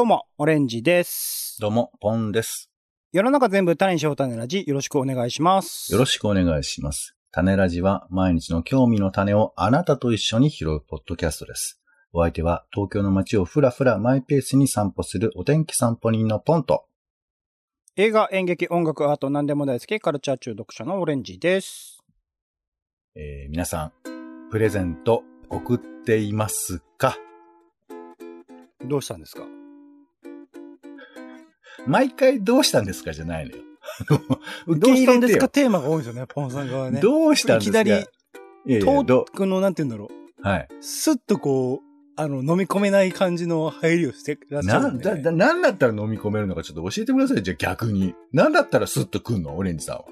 どうも、オレンジです。どうも、ポンです。世の中全部種にしよう種ラジ、よろしくお願いします。よろしくお願いします。種ラジは毎日の興味の種をあなたと一緒に拾うポッドキャストです。お相手は東京の街をふらふらマイペースに散歩するお天気散歩人のポンと。映画、演劇、音楽、アート、何でも大好き、カルチャー中毒者のオレンジです。えー皆さん、プレゼント送っていますか？どうしたんですか？毎回どうしたんですかじゃないのよ。あの受どうしたん。ですか？テーマが多いんですよね、ポンさん側はね。どうしたんですか？いきなり、いやいトや、どークの、なんて言うんだろう、はい。う。スッとこう、あの、飲み込めない感じの入りをしてらっしゃるんで、だ、だ、なんだったら飲み込めるのかちょっと教えてください。じゃあ逆に。なんだったらスッと来んの？オレンジさんは。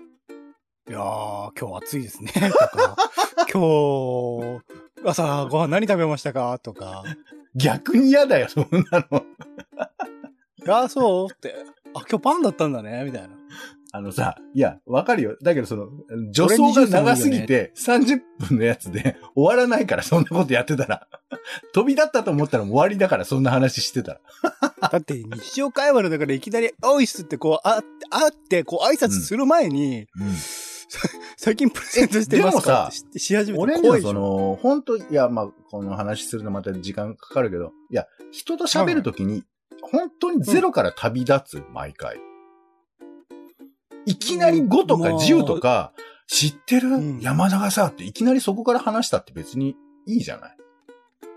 いやー、今日暑いですね、とか、今日、朝ご飯何食べましたか？とか、逆に嫌だよ、そんなの。あー、そうって、あ、今日パンだったんだね、みたいな。あのさ、いや、わかるよ。だけどその、助走が長すぎて、30分のやつで 終わらないから、そんなことやってたら。飛び立ったと思ったらもう終わりだから、そんな話してたら。だって日常会話のだからいきなり、おいっすってこう、あ、あって、こう挨拶する前に、最近プレゼントしてますか？えってしし始め俺にて怖いでしょ？はその、本当いや、まあ、この話するのまた時間かかるけど、いや、人と喋るときに、本当にゼロから旅立つ、毎回。いきなり5とかまあ10とか、知ってる、うん。山田がさ、っていきなりそこから話したって別にいいじゃない？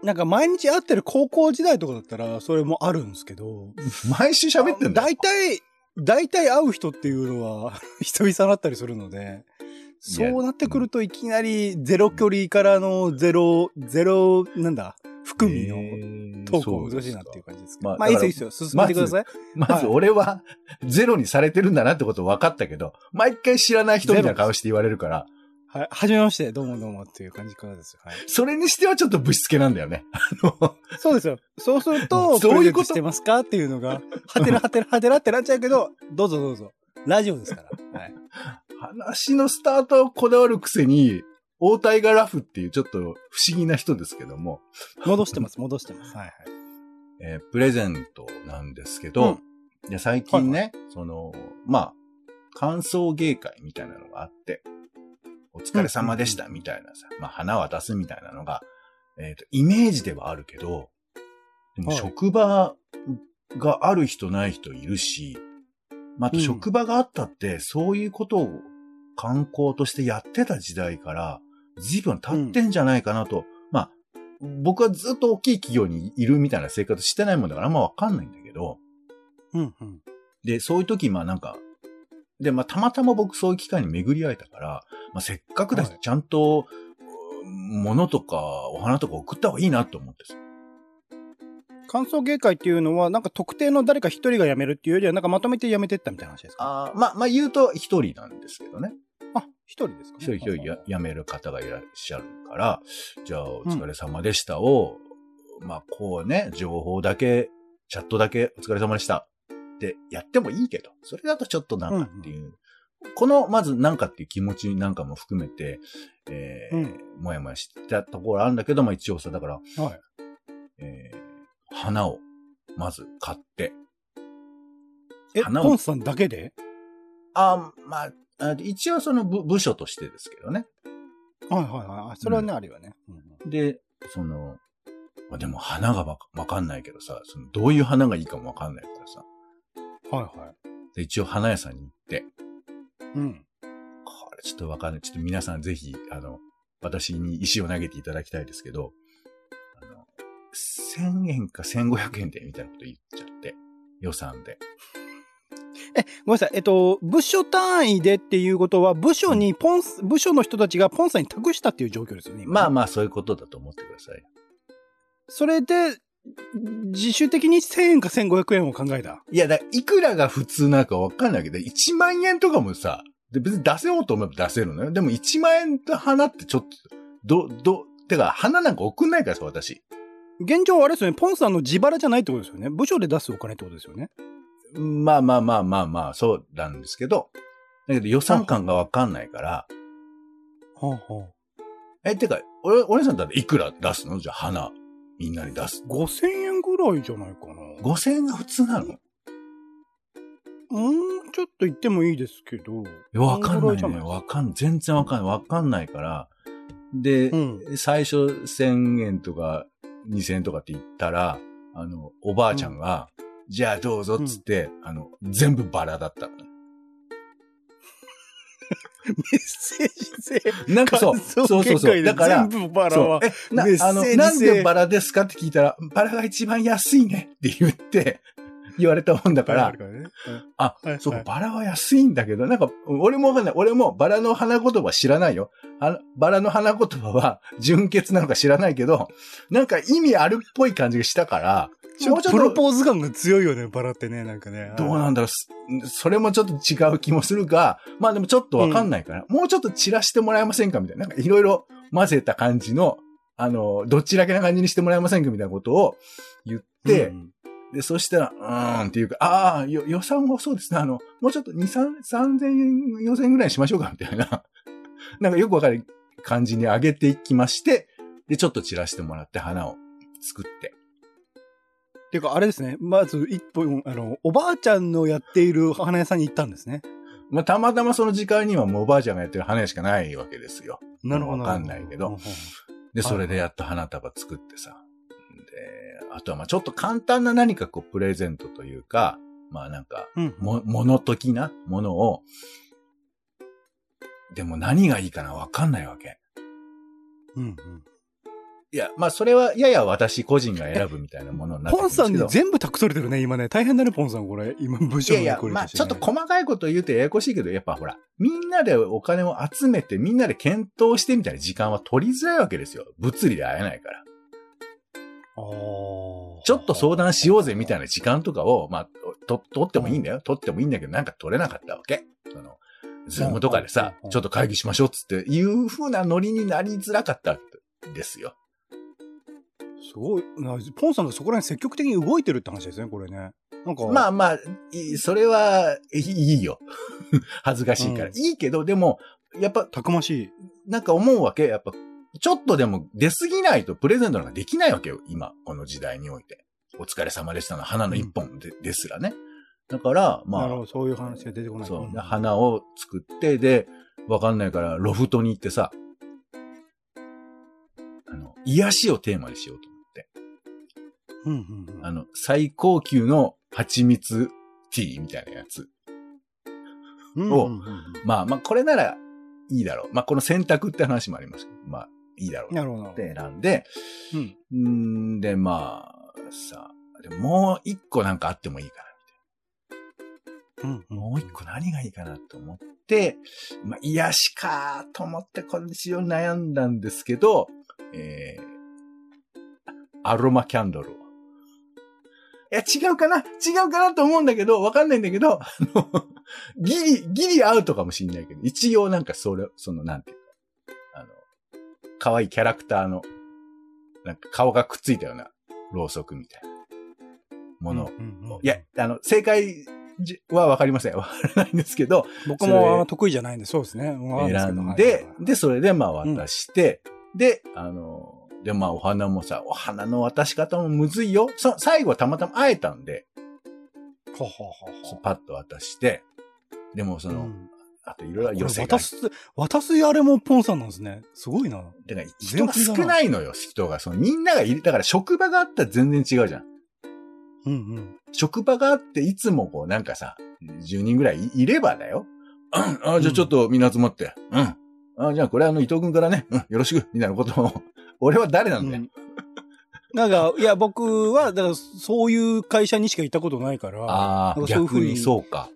なんか毎日会ってる高校時代とかだったら、それもあるんですけど。毎週喋ってんだよ。大体、大体会う人っていうのは、久々だったりするので、そうなってくるといきなりゼロ距離からのゼロ、ゼロ、なんだ、含みののトークが難しいなっていう感じですけど。まあまあ、いいですよ、いいですよ。進めてください。まず俺はゼロにされてるんだなってこと分かったけど、毎回知らない人みたいな顔して言われるから、はい。はじめまして、どうもどうもっていう感じからですよ。はい。それにしてはちょっとぶしつけなんだよね。あ のそうですよ。そうすると、そういうこと？してますかっていうのが、はてなはてなはてなってなっちゃうけど、どうぞどうぞ。ラジオですから。はい。話のスタートをこだわるくせに、応対がラフっていうちょっと不思議な人ですけども、戻してます、戻してます。はいはい。えープレゼントなんですけど、で最近ね、その、まあ、感想芸会みたいなのがあって、お疲れ様でしたみたいなさ、まあ、花渡すみたいなのが、えっ、と、イメージではあるけど、でもはい。職場がある人ない人いるし、まあ、職場があったって、そういうことを観光としてやってた時代から、随分経ってんじゃないかなと、まあ、僕はずっと大きい企業にいるみたいな生活してないもんだからあんまわかんないんだけど、うんうん。で、そういう時、まあなんか、で、まあたまたま僕そういう機会に巡り会えたから、まあせっかくだしはいちゃんと、う物とかお花とか送った方がいいなと思ってさ。感想芸会っていうのは、なんか特定の誰か一人が辞めるっていうよりは、なんかまとめて辞めてったみたいな話ですか？あーまあ、まあ言うと一人なんですけどね。あ、一人ですか、ね、一人一人や辞める方がいらっしゃるから、じゃあお疲れ様でしたを、まあこうね、情報だけ、チャットだけお疲れ様でしたってやってもいいけど、それだとちょっとなんかっていう、このまずなんかっていう気持ちなんかも含めて、えーうん。もやもやしてたところあるんだけど、まあ一応さ、だから、はい。えー花をまず買って、え、花をポンさんだけで？あまあ、あ一応その部部署としてですけどね。はいはいはい。それはね、あるよね。うんで、その、まあ、でも花がわかわかんないけどさ、そのどういう花がいいかもわかんないからさ。はいはい。で一応花屋さんに行って、うん。これちょっとわかんない。ちょっと皆さんぜひ、あの、私に石を投げていただきたいですけど、あの、1000円か1500円でみたいなこと言っちゃって、予算で。え、ごめんなさい。えっと、部署単位でっていうことは、部署にポンス、部署の人たちがポンさんに託したっていう状況ですよねまあまあそういうことだと思ってください。それで、自主的に1000円か1500円を考えた？いや、だいくらが普通なのかわかんないけど、1万円とかもさ、で別に出せようと思えば出せるのよ。でも1万円と花ってちょっと、ど、ど、てか花なんか送んないからさ、私。現状あれですよね。ポンさんの自腹じゃないってことですよね。部署で出すお金ってことですよね。まあまあまあまあまあ、そうなんですけど、だけど予算感がわかんないから、はあはえ、てか、俺、お姉さんだっていくら出すの？じゃあ花。みんなに出す。5000円ぐらいじゃないかな。5000円が普通なの？うん、ちょっと言ってもいいですけど。わかんないね。わかん、全然わかんない。わかんないから。で、うん。最初1000円とか2000円とかって言ったら、あの、おばあちゃんが、じゃあどうぞっつって、あの、全部バラだったのね。メッセージ性。なんかそう、そうそうそう。だから、全部バラは。え、なメッセージ、性あの、なんでバラですかって聞いたら、バラが一番安いねって言って、言われたもんだからねあはい、そうか、はいバラは安いんだけど、なんか、俺もわかんない。俺もバラの花言葉知らないよ。あのバラの花言葉は純潔なのか知らないけど、なんか意味あるっぽい感じがしたから、もうちょっプロと、ポーズ感が強いよね、バラってね、なんかね。どうなんだろうす。それもちょっと違う気もするが、まあでもちょっとわかんないから、もうちょっと散らしてもらえませんかみたいな。なんかいろいろ混ぜた感じの、あの、どっちだけな感じにしてもらえませんかみたいなことを言って、うんで、そしたら、うーんっていうか、ああ、よ予算はそうですね。あの、もうちょっと2、3、3000円、4000円ぐらいにしましょうか、みたいな。なんかよくわかる感じに上げていきまして、で、ちょっと散らしてもらって花を作って。ていうか、あれですね。まず一本、あの、おばあちゃんのやっている花屋さんに行ったんですね。まあ、たまたまその時間にはもうおばあちゃんがやってる花屋しかないわけですよ。なるほど。わかんないけどで、それでやっと花束作ってさ。で、あとはまあちょっと簡単な何かこうプレゼントというか、まあなんか、うん。も、物的なものを、でも何がいいかなわかんないわけ。うんうん。いや、まあそれはやや私個人が選ぶみたいなものになってくポンさんに。全部託されてるね、今ね。大変だね、ポンさん、これ。今、部署のいやいや、まあちょっと細かいこと言うとややこしいけど、やっぱほら、みんなでお金を集めて、みんなで検討してみたいな時間は取りづらいわけですよ。物理で会えないから。ちょっと相談しようぜみたいな時間とかを、まあ、と、取ってもいいんだよ。取ってもいいんだけど、なんか取れなかったわけ。その、ズームとかでさうん、ちょっと会議しましょうっつって、いう風なノリになりづらかったんですよ。すごい。なポンさんがそこら辺積極的に動いてるって話ですね、これね。なんか、まあまあ、いそれは、い いいよ。恥ずかしいから。うんいいけど、でも、やっぱ、たくましい。なんか思うわけ。やっぱ、ちょっとでも出過ぎないとプレゼントなんかできないわけよ。今、この時代において。お疲れ様でしたの花の一本で,、ですらね。だから、まあそういう話が出てこない。そう。花を作って、で、わかんないから、ロフトに行ってさ、あの、癒しをテーマにしようと。うんうんうん。あの、最高級の蜂蜜ティーみたいなやつ。をうんうんうんまあまあ、これならいいだろう。まあ、この選択って話もありますけど、まあ、いいだろうなるほど。って選んで、うん。で、まあ、さ、でもう一個なんかあってもいいかうんな。もう一個何がいいかなと思って、まあ、癒しかと思ってこれにしよう悩んだんですけど、えー、アロマキャンドルを。いや、違うかな？違うかなと思うんだけど、わかんないんだけど、あの、ギリ、ギリアウトかもしんないけど、一応なんかそれ、その、なんていうか、あの、可愛いキャラクターの、なんか顔がくっついたようなろうそくみたいなものを。うんうんうんいや、あの、正解じはわかりません。わからないんですけど、僕も得意じゃないんで、そうですね。選んで、で、それでまあ渡して、で、あの、で、まあお花もさ、お花の渡し方もむずいよ。そ最後はたまたま会えたんで、はいははははそうパッと渡して、でもその、うんあといろいろ寄せが渡。す、渡すあれもポンさんなんですね。すごいな。だから人が少ないのよ、人が。そのみんながいる。だから職場があったら全然違うじゃん。うんうん。職場があって、いつもこうなんかさ、10人ぐらいいいればだよ。うん、あじゃあちょっとみんな集まって。うん。あじゃあこれあの伊藤君からね、うん、よろしく、みたいなことを、俺は誰なんだよ。うんなんか、いや、僕は、だから、そういう会社にしか行ったことないから、ああ、そういうふうにそうか。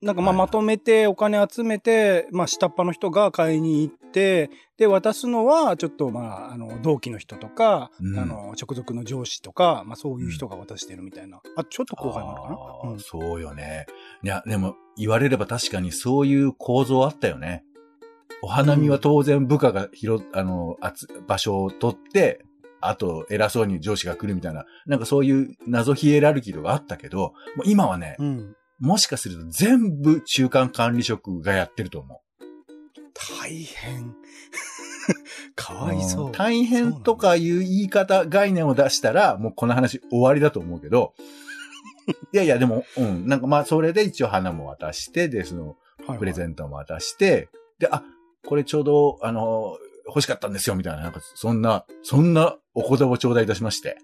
なんかまあはいまとめてお金集めて、まあ下っ端の人が買いに行って、で、渡すのはちょっとまあ、あの、同期の人とか、うんあの、直属の上司とか、まあそういう人が渡してるみたいな。あ、ちょっと後輩なのかな？うんそうよね。いや、でも言われれば確かにそういう構造あったよね。お花見は当然部下が広、あの、あつ場所を取って、あと偉そうに上司が来るみたいな、なんかそういう謎ヒエラルキーとかあったけど、もう今はね、うん。もしかすると全部中間管理職がやってると思う。大変。かわいそう。大変とかいう言い方、概念を出したら、もうこの話終わりだと思うけど、いやいや、でも、うん、なんかまあ、それで一応花も渡して、で、その、プレゼンントも渡して、で、あ、これちょうど、あの、欲しかったんですよ、みたいな、なんか、そんな、そんなお言葉を頂戴いたしまして。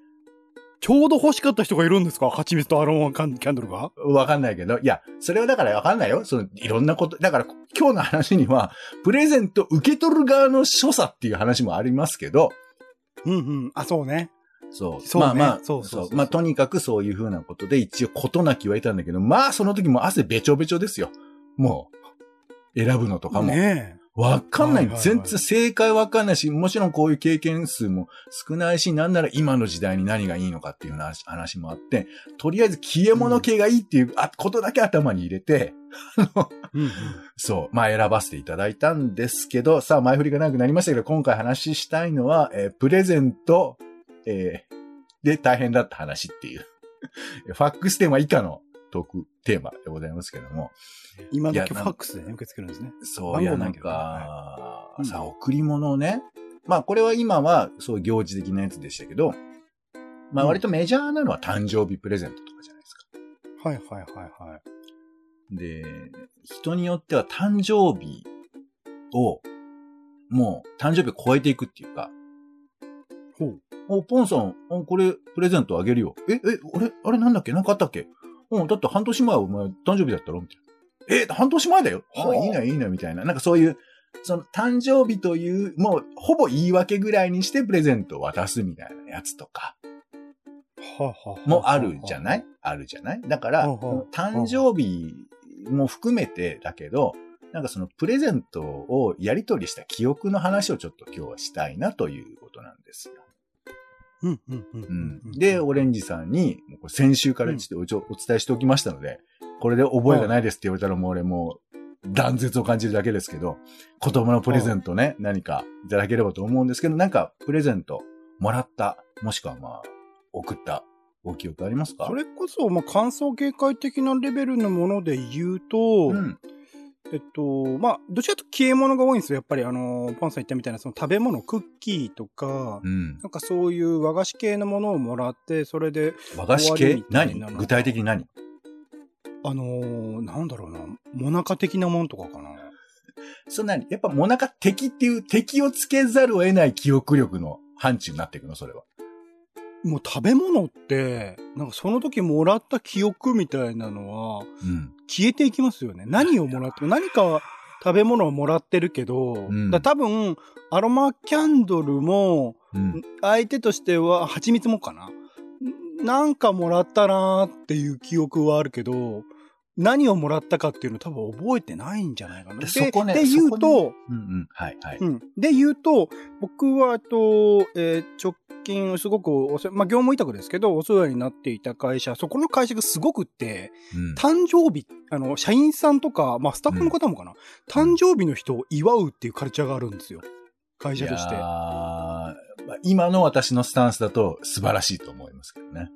ちょうど欲しかった人がいるんですか？蜂蜜とアロマキャンキャンドルが？わかんないけど、いや、それはだからわかんないよ。その、いろんなこと、だから今日の話には、プレゼント受け取る側の所作っていう話もありますけど、うんうん。あ、そうね。そう。そうねまあまあ、そうそうそうまあとにかくそういうふうなことで一応ことなきは得たんだけど、まあその時も汗べちょべちょですよ。もう、選ぶのとかも。ねわかんない,、はいはいはい。全然正解わかんないし、もちろんこういう経験数も少ないし、なんなら今の時代に何がいいのかっていう話話もあって、とりあえず消え物系がいいっていうあことだけ頭に入れて。そう、まあ選ばせていただいたんですけど、さあ前振りが長くなりましたけど、今回話したいのは、えープレゼント、えーで大変だった話っていう、ファックステーマ以下のトークテーマでございますけども、今いやなん時ファックスでね、受け付けるんですね。そう、番いや、なんか、うんさ、贈り物をね、まあ、これは今は、そう、行事的なやつでしたけど、まあ、うん割とメジャーなのは誕生日プレゼントとかじゃないですか。はいはいはいはい。で、人によっては誕生日を、もう、誕生日を超えていくっていうか、ほう。お、ポンさん、おこれ、プレゼントあげるよ。え、え、俺、あれなんだっけ？なんかあったっけ？うん、だって半年前お前誕生日だったろ？みたいな。え、半年前だよ。あ、はあいいな、いいな、みたいな。なんかそういう、その誕生日という、もう、ほぼ言い訳ぐらいにしてプレゼントを渡すみたいなやつとか、もあるじゃない？あるじゃない？だから、誕生日も含めてだけど、なんかそのプレゼントをやり取りした記憶の話をちょっと今日はしたいなということなんですよ。うんうんうんううんん。で、オレンジさんに、先週からちょっとおお伝えしておきましたので、これで覚えがないですって言われたらもう俺もう断絶を感じるだけですけど、子供のプレゼントね、何かいただければと思うんですけど、なんかプレゼントもらった、もしくはまあ、送ったご記憶ありますか？それこそ、まあ、感想警戒的なレベルのもので言うと、うん。えっと、まあ、どちらかと消え物が多いんですよ。やっぱり、あの、ポンさん言ったみたいな、その食べ物、クッキーとか、うん。なんかそういう和菓子系のものをもらって、それで、和菓子系？何？具体的に何？あのーなんだろうな、モナカ的なものとかかな。そんなに、やっぱもなか敵っていう敵をつけざるを得ない記憶力の範疇になっていくの、それは。もう食べ物って、なんかその時もらった記憶みたいなのは、うん。消えていきますよね。何をもらっても、何か食べ物をもらってるけど、んだ多分、アロマキャンドルも、うん。相手としては、蜂蜜もかな。んなんかもらったなーっていう記憶はあるけど、何をもらったかっていうの多分覚えてないんじゃないかな。でそこねで言うそと、うんうん。はいはい。うん。で言うと、僕は、と、えー直近、すごくお世、まあ、業務委託ですけど、お世話になっていた会社、そこの会社がすごくって、うん誕生日、あの、社員さんとか、まあ、スタッフの方もかな、誕生日の人を祝うっていうカルチャーがあるんですよ。会社として今の私のスタンスだと素晴らしいと思いますけどね。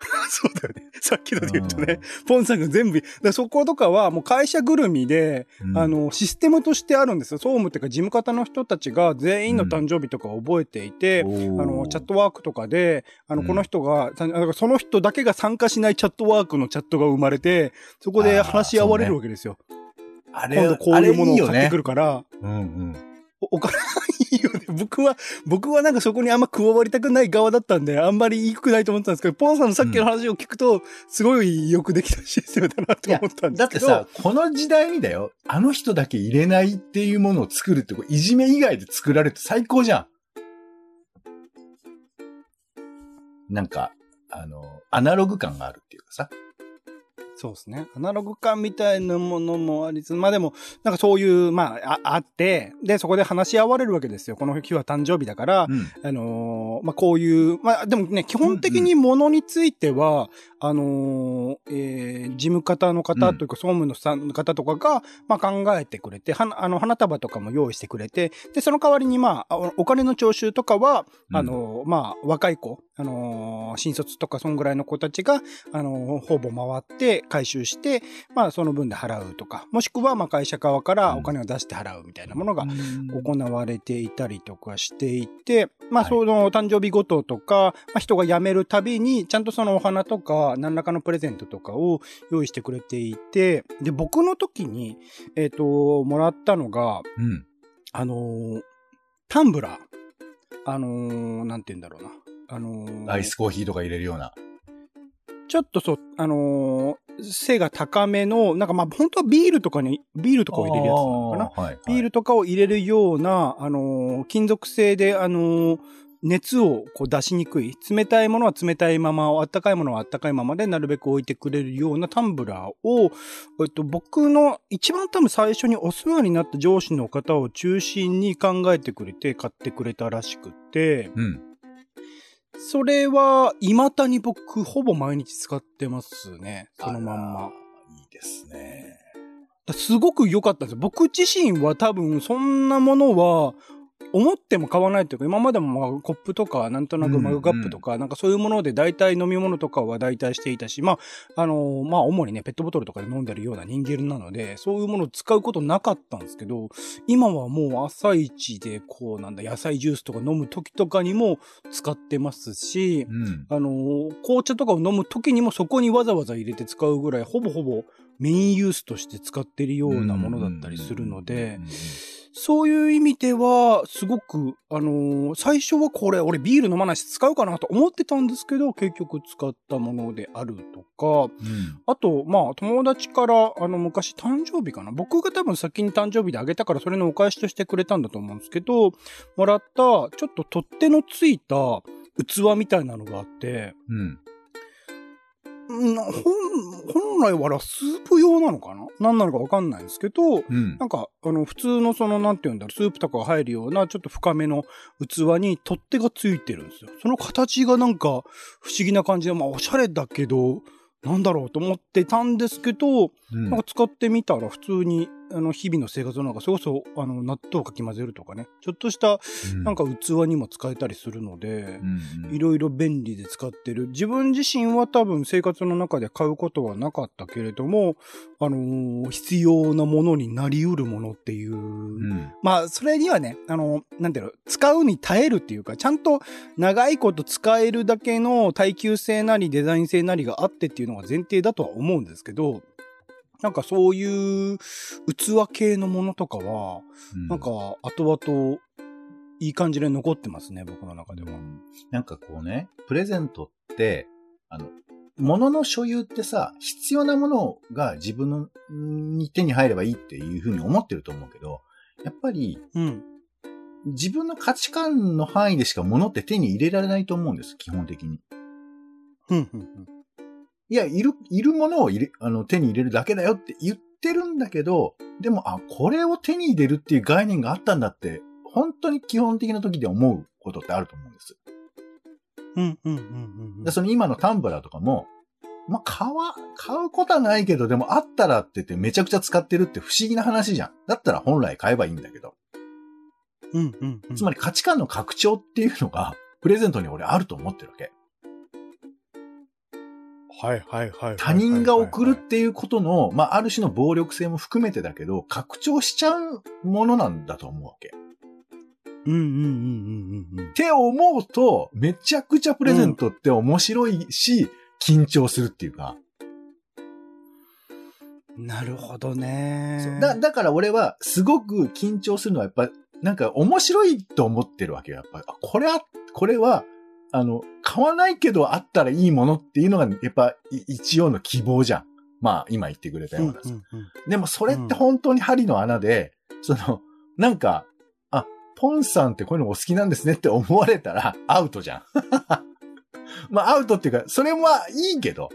そうだよね。さっきので言うとね、ポンさんが全部、だそことかはもう会社ぐるみで、うんあ、の、システムとしてあるんですよ。総務っていうか事務方の人たちが全員の誕生日とかを覚えていて、おーあの、チャットワークとかで、あの、うんこの人が、ただからその人だけが参加しないチャットワークのチャットが生まれて、そこで話し合われるわけですよ。あれ、今度こういうものを買ってくるから、うんうん。おお金いよね。僕は、僕はなんかそこにあんま加わりたくない側だったんで、あんまり良くないと思ったんですけど、ポンさんのさっきの話を聞くと、すごいよくできたシステムだなと思ったんですけど。だってさ、この時代にだよ、あの人だけ入れないっていうものを作るって、いじめ以外で作られて最高じゃん。なんか、あの、アナログ感があるっていうかさ。そうですね。アナログ感みたいなものもありつつ、まあでも、なんかそういう、まあ、ああって、で、そこで話し合われるわけですよ。この日は誕生日だから、うん。あのーまあ、こういう、まあ、でもね、基本的にものについては、あのーえー事務方の方というか、総務のさんの方とかが、まあ、考えてくれて、はなあの、花束とかも用意してくれて、で、その代わりに、まあ、おお金の徴収とかは、あのーまあ、若い子、あのー新卒とか、そんぐらいの子たちが、あのーほぼ回って、回収して、まあその分で払うとか、もしくはまあ会社側からお金を出して払うみたいなものが行われていたりとかしていて、まあはいその誕生日ごととか、まあ人が辞めるたびに、ちゃんとそのお花とか何らかのプレゼントとかを用意してくれていて、で、僕の時に、えっ、と、もらったのが、うん。あのータンブラー。あのーなんて言うんだろうな。あのーアイスコーヒーとか入れるような。ちょっとそう、あのー背が高めの、なんかまあ本当はビールとかに、ビールとかを入れるやつなのかな？はい、はい。ビールとかを入れるような、あのー金属製で、あのー熱をこう出しにくい。冷たいものは冷たいまま、温かいものは温かいままでなるべく置いてくれるようなタンブラーを、えっと、僕の一番多分最初にお世話になった上司の方を中心に考えてくれて買ってくれたらしくって、うん。それは未だに僕ほぼ毎日使ってますね。そのまんま。いいですね。だすごく良かったんですよ。僕自身は多分そんなものは思っても買わないというか、今までもまあコップとか、なんとなくマグカップとか、なんかそういうもので大体飲み物とかは大体していたし、まあ、あのまあ主にね、ペットボトルとかで飲んでるような人間なので、そういうものを使うことなかったんですけど、今はもう朝一でこうなんだ、野菜ジュースとか飲む時とかにも使ってますし、うん。あの、紅茶とかを飲む時にもそこにわざわざ入れて使うぐらい、ほぼほぼメインユースとして使ってるようなものだったりするのでうん、そういう意味では、すごく、あの最初はこれ、俺ビール飲まないし使うかなと思ってたんですけど、結局使ったものであるとか、うんあと、まあ、友達から、あの、昔誕生日かな僕が多分先に誕生日であげたから、それのお返しとしてくれたんだと思うんですけど、もらった、ちょっと取っ手のついた器みたいなのがあって、うん。うん本、本来はラスープ用なのかな？何なのかわかんないんですけど、うんな。んか、あの、普通のその、なんて言うんだろう、スープとかが入るような、ちょっと深めの器に取っ手がついてるんですよ。その形がなんか、不思議な感じで、まあ、おしゃれだけど、なんだろうと思ってたんですけど、うんなんか使ってみたら普通に、あの、日々の生活の中、それこそ、あの、納豆をかき混ぜるとかね、ちょっとした、なんか器にも使えたりするので、うん、いろいろ便利で使ってる。自分自身は多分生活の中で買うことはなかったけれども、あのー必要なものになり得るものっていう。うん。まあ、それにはね、あの、なんていうの、使うに耐えるっていうか、ちゃんと長いこと使えるだけの耐久性なりデザイン性なりがあってっていうのが前提だとは思うんですけど、なんかそういう器系のものとかは、なんか後々いい感じで残ってますね、僕の中では。なんかこうね、プレゼントって、あの、物の所有ってさ、必要なものが自分のに手に入ればいいっていうふうに思ってると思うけど、やっぱりうん。自分の価値観の範囲でしか物って手に入れられないと思うんです、基本的に。うん、うん、いや、いる、いるものを入れ、あの、手に入れるだけだよって言ってるんだけど、でも、あ、これを手に入れるっていう概念があったんだって、本当に基本的な時で思うことってあると思うんです。うん、うん、うん、うん。で、その今のタンブラーとかも、まあ、買わ、買うことはないけど、でもあったらって言ってめちゃくちゃ使ってるって不思議な話じゃん。だったら本来買えばいいんだけど。うん、うん、うん。つまり価値観の拡張っていうのが、プレゼントに俺あると思ってるわけ。はい、はい、はい。他人が送るっていうことの、まあ、ある種の暴力性も含めてだけど、拡張しちゃうものなんだと思うわけ。うん、うん、うん、うん、うん。って思うと、めちゃくちゃプレゼントって面白いし、緊張するっていうか。なるほどね。だ、だから俺はすごく緊張するのはやっぱ、なんか面白いと思ってるわけよ。やっぱ、あこれは、これは、あの、買わないけどあったらいいものっていうのが、やっぱ、い一応の希望じゃん。まあ、今言ってくれたうん、う、ようんな。うん。でもそれって本当に針の穴で、その、なんか、あ、ポンさんってこういうのお好きなんですねって思われたらアウトじゃん。まあアウトっていうか、それはいいけど、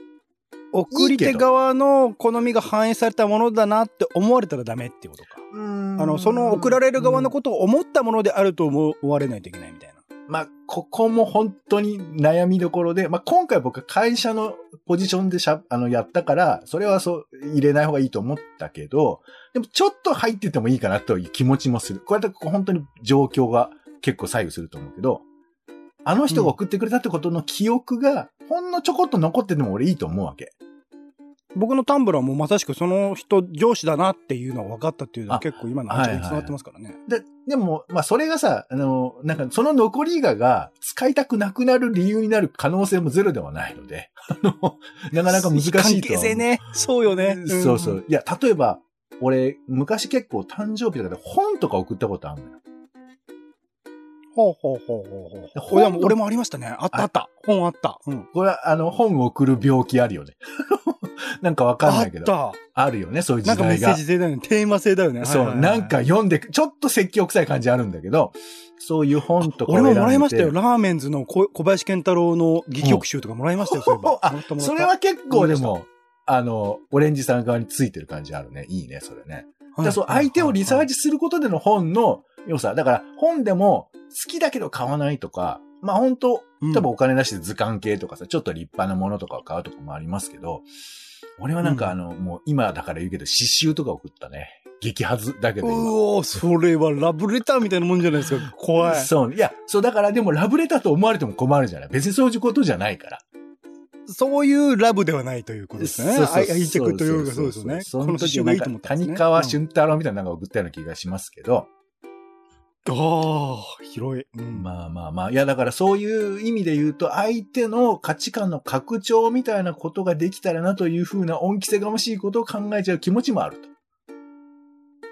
送り手側の好みが反映されたものだなって思われたらダメっていうことか。ああの、その送られる側のことを思ったものであると思われないといけないみたいな。まあ、ここも本当に悩みどころで、まあ今回僕は会社のポジションでしゃ、あの、やったから、それはそう、入れない方がいいと思ったけど、でもちょっと入っててもいいかなという気持ちもする。これだと本当に状況が結構左右すると思うけど、あの人が送ってくれたってことの記憶が、ほんのちょこっと残ってても俺いいと思うわけ。僕のタンブラーもまさしくその人上司だなっていうのは分かったっていうのはあ結構今の話に繋がってますからね。で、でも、まあ、それがさ、あの、なんか、その残りがが使いたくなくなる理由になる可能性もゼロではないので、あの、なかなか難しいと関係性ね。そうよね。そうそう。。いや、例えば、俺、昔結構誕生日とかで本とか送ったことあるのよ。ほうほうほうほうほう。本俺もありましたね。あったあった。本あった。うん。これは、あの、本を送る病気あるよね。なんかわかんないけど。あっあるよね、そういうた。なんかメッセー時代が。ジ性だよね。テーマ性だよね。そう、はいはいはいなんか読んで、ちょっと説教臭い感じあるんだけど、そういう本とかを俺ももらいましたよ。ラーメンズの小小林健太郎の戯曲集とかもらいましたよ、そういえば。あそれは結構でも、あの、オレンジさん側についてる感じあるね。いいね、それね。だからそう、相手をリサーチすることでの本の良さ。だから、本でも好きだけど買わないとか、まあ本当うん多分お金出して図鑑系とかさ、ちょっと立派なものとかを買うとかもありますけど、俺はなんかうんあの、もう今だから言うけど、刺繍とか送ったね。激はずだけどう今。おー、それはラブレターみたいなもんじゃないですか。怖い。そう。いや、そう、だからでもラブレターと思われても困るじゃない。別にそういうことじゃないから。そういうラブではないということですね。そうそう愛愛着というかそうですよね。そこの時繍がいいと思っね。谷川うん俊太郎みたいなのが送ったような気がしますけど、ああ、広い。うんまあまあまあ。いや、だからそういう意味で言うと、相手の価値観の拡張みたいなことができたらなというふうな恩着せがましいことを考えちゃう気持ちもあると。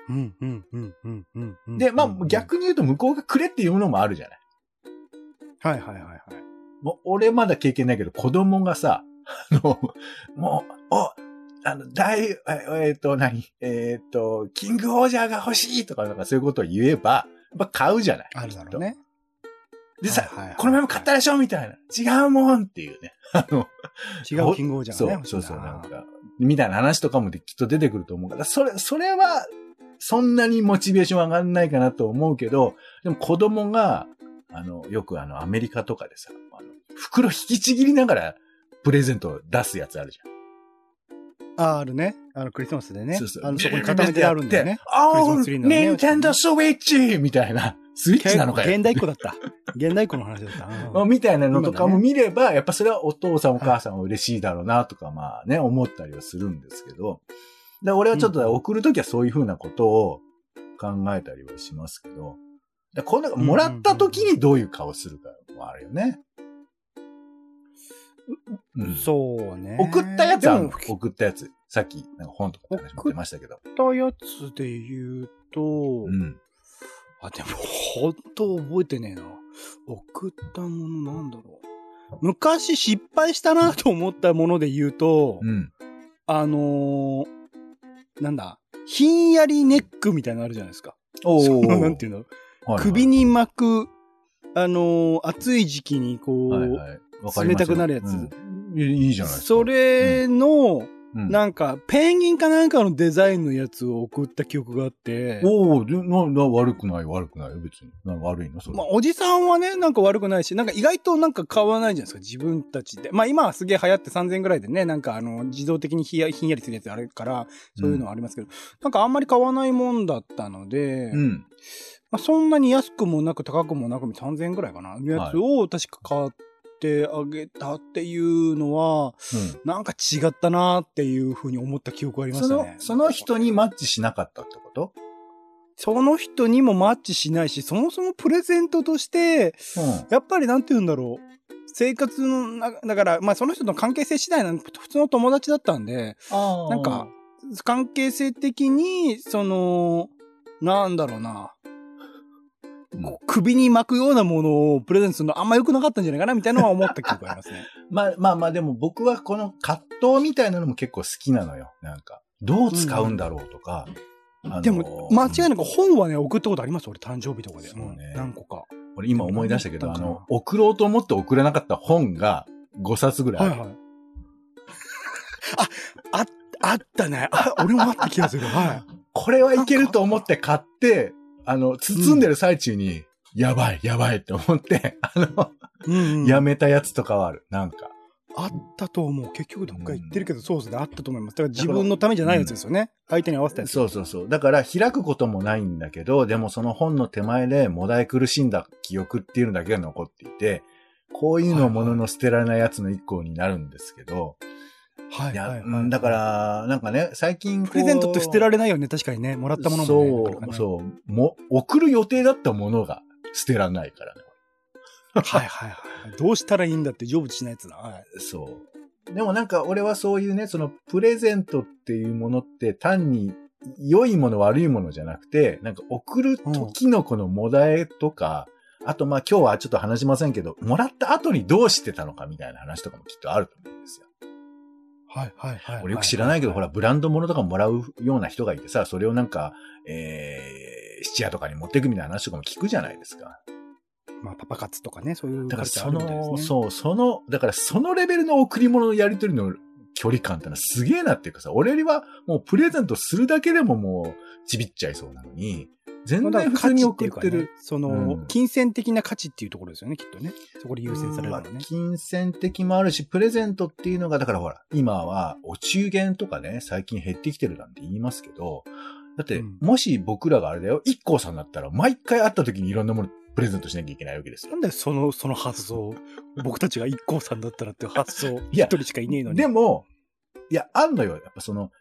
うん、うん、うん、うん、うんうん。で、まうんあ、逆に言うと向こうがくれっていうのもあるじゃない。はいはいはいはい。もう俺まだ経験ないけど、子供がさ、あの、もう、お、あの、大、ええっ、と、何？えっ、と、キングオージャーが欲しいとか、なんかそういうことを言えば、やっぱ買うじゃない。あるだろうね。でさ、はいはいはいこの前も買ったでしょみたいな。違うもんっていうね。あの、違うキングオージャーそ。う、そうそう、なんか、みたいな話とかもできっと出てくると思うから、それ、それは、そんなにモチベーション上がんないかなと思うけど、でも子供が、あの、よくあの、アメリカとかでさ、あの袋引きちぎりながら、プレゼントを出すやつあるじゃん。ああるね。あの、クリスマスでね。そうそう。あの、そこに固めてあるんだよね。あーニンテンドースイッチみたいな。スイッチなのかよ。現代っ子だった。現代っ子の話だった。うんみたいなのとかも見れば、やっぱそれはお父さんお母さんは嬉しいだろうなとか、まあね、思ったりはするんですけど。で俺はちょっと送るときはそういうふうなことを考えたりはしますけど。でこの、もらったときにどういう顔するかもあるよね。うんそうね。送ったやつあるのでも送ったやつ。さっき、なんか本とかって話も出ましたけど。送ったやつで言うと、うん。あ、でも、ほんと覚えてねえな。送ったものなんだろう。昔失敗したなと思ったもので言うと、うん。あのーなんだ、ひんやりネックみたいなのあるじゃないですか。おそのーなんていうの、はいはい首に巻く、あのー暑い時期にこう、はいはい冷たくなるやつうんいいいいじゃないですか。それの、うん、なんか、ペンギンかなんかのデザインのやつを送った記憶があって、おお、でな、な、悪くない、悪くない、別に。な悪いの？それ。まあ、おじさんはね、なんか悪くないし、なんか意外となんか買わないじゃないですか、自分たちで。まあ今はすげえ流行って3000円ぐらいでね、なんかあの、自動的にひやひんやりするやつあるから、そういうのはありますけど、なんかあんまり買わないもんだったので、うん。まあ、そんなに安くもなく高くもなく3000円ぐらいかな、のやつを確か買ってあげたっていうのは、なんか違ったなっていうふうに思った記憶がありまそのしたね。、その人にマッチしなかったってこと？その人にもマッチしないし、そもそもプレゼントとして、うん。やっぱりなんて言うんだろう。生活のな、だから、まあその人の関係性次第なん普通の友達だったんで、あなんか、関係性的に、その、なんだろうな、首に巻くようなものをプレゼントするのあんま良くなかったんじゃないかなみたいなのは思った記憶がありますね。まあまあまあ、でも僕はこの葛藤みたいなのも結構好きなのよ。なんか、どう使うんだろうとか。あのでも、間違いなく本はね、送ったことあります俺、誕生日とかで。そうねうん何個か。俺今思い出したけど、あの、送ろうと思って送れなかった本が5冊ぐらいある。はいはい。あ、あ、あったね。あ、俺もあった気がする。はい。これはいけると思って買って、あの、包んでる最中に、やばい、やばいって思って、あの、うん、うん。やめたやつとかはある。なんか。あったと思う。結局どっか行ってるけど、そうですね。あったと思います。だから自分のためじゃないやつですよね。相手に合わせたやつ。そうそうそう。だから開くこともないんだけど、でもその本の手前でもだえ苦しんだ記憶っていうのだけが残っていて、こういうのをものの捨てられないやつの一個になるんですけど、はいや、はいはいうんだから、なんかね、最近プレゼントって捨てられないよね、確かにね。もらったものもね。そう、ねそう。も、送る予定だったものが捨てらんないからね。はいはいはい。どうしたらいいんだって成仏しないやつだ。はい。そう。でもなんか俺はそういうね、そのプレゼントっていうものって単に良いもの悪いものじゃなくて、なんか送る時のこのもだえとか、あとまあ今日はちょっと話しませんけど、もらった後にどうしてたのかみたいな話とかもきっとあると思うんですよ。はいはいはい。俺よく知らないけど、ほら。ら、ブランド物とかもらうような人がいてさ、それをなんか、えー、質屋とかに持っていくみたいな話とかも聞くじゃないですか。まあ、パパ活とかね、そういうだからその、そう、その、だからそのレベルの贈り物のやりとりの距離感ってのはすげえなっていうかさ、俺よりはもうプレゼントするだけでももうちびっちゃいそうなのに、全然普通に送ってる。その、うん金銭的な価値っていうところですよね、きっとね。そこで優先されるのまあ。金銭的もあるし、プレゼントっていうのが、だからほら、今はお中元とかね、最近減ってきてるなんて言いますけど、だって、うんもし僕らがあれだよ、一 k さんだったら、毎回会った時にいろんなものプレゼントしなきゃいけないわけですよ。なんでその、その発想、僕たちが一 k さんだったらっていう発想、一人しかいねえのに。でも、いや、あんのよ。やっぱその、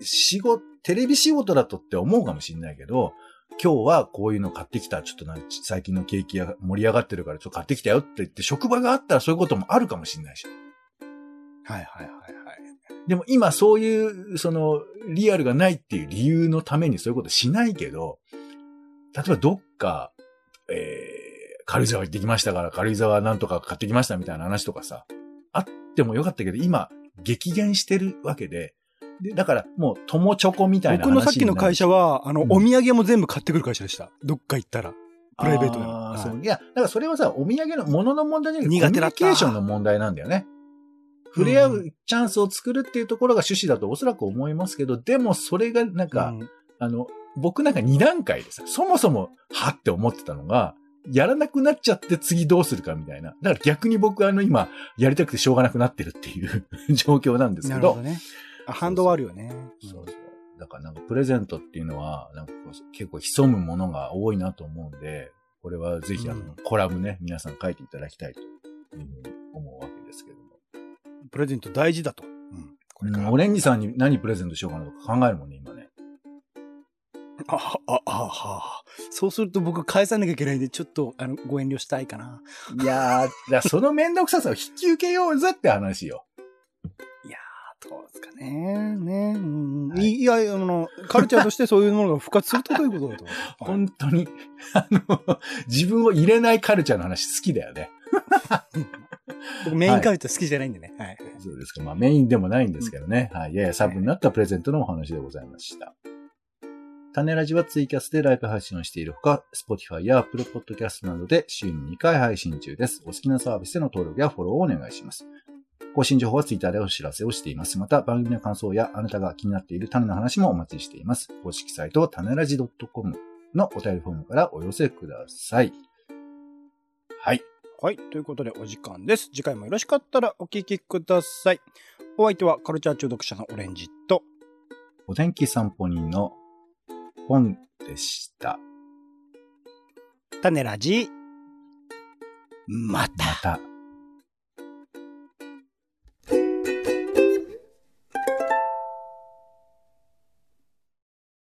仕事、テレビ仕事だとって思うかもしんないけど、今日はこういうの買ってきた。ちょっとなん最近の景気が盛り上がってるからちょっと買ってきたよって言って、職場があったらそういうこともあるかもしんないし。はいはいはいはい。でも今そういう、その、リアルがないっていう理由のためにそういうことしないけど、例えばどっか、えー、軽井沢行ってきましたから、軽井沢なんとか買ってきましたみたいな話とかさ、あってもよかったけど、今、激減してるわけで、で、だからもう、友チョコみたいな話僕のさっきの会社は、あの、うんお土産も全部買ってくる会社でした。どっか行ったら。プライベートでもはいあそう。いや、だからそれはさ、お土産のものの問題じゃなくて、苦手コミュニケーションの問題なんだよね。触れ合うチャンスを作るっていうところが趣旨だとおそらく思いますけど、でもそれがなんか、うんあの、僕なんか2段階でさ、そもそも、はって思ってたのが、やらなくなっちゃって次どうするかみたいな。だから逆に僕あの今、やりたくてしょうがなくなってるっていう 状況なんですけど。なるほどね。あ反動はあるよね。そうそう。だからなんかプレゼントっていうのは、なんか結構潜むものが多いなと思うんで、これはぜひあの、うんコラムね、皆さん書いていただきたいというふうに思うわけですけども。プレゼント大事だと。うん。これから。うんオレンジさんに何プレゼントしようかなとか考えるもんね、今 ね。あ、あ、あ、あ、そうすると僕返さなきゃいけないんで、ちょっと、あの、ご遠慮したいかな。いやー、そのめんどくささを引き受けようぜって話よ。いやー、どうですかね。ね。うんはいい、いや、あの、カルチャーとしてそういうものが復活するとどういうことだと。はい本当に、あの、自分を入れないカルチャーの話好きだよね。僕メインカルチャー好きじゃないんでね。はい。そうですか。まあメインでもないんですけどね。はい。ややサブになったプレゼントのお話でございました。種ラジはツイキャスでライブ配信をしているほか、Spotify や Apple Podcast などで週に2回配信中です。お好きなサービスでの登録やフォローをお願いします。更新情報は Twitter でお知らせをしています。また、番組の感想やあなたが気になっている種の話もお待ちしています。公式サイト、種ラジ .com のお便りフォームからお寄せください。はい。はい。ということでお時間です。次回もよろしかったらお聞きください。お相手はカルチャー中毒者のオレンジと、お天気散歩人の本でした。種ラジ、また。また。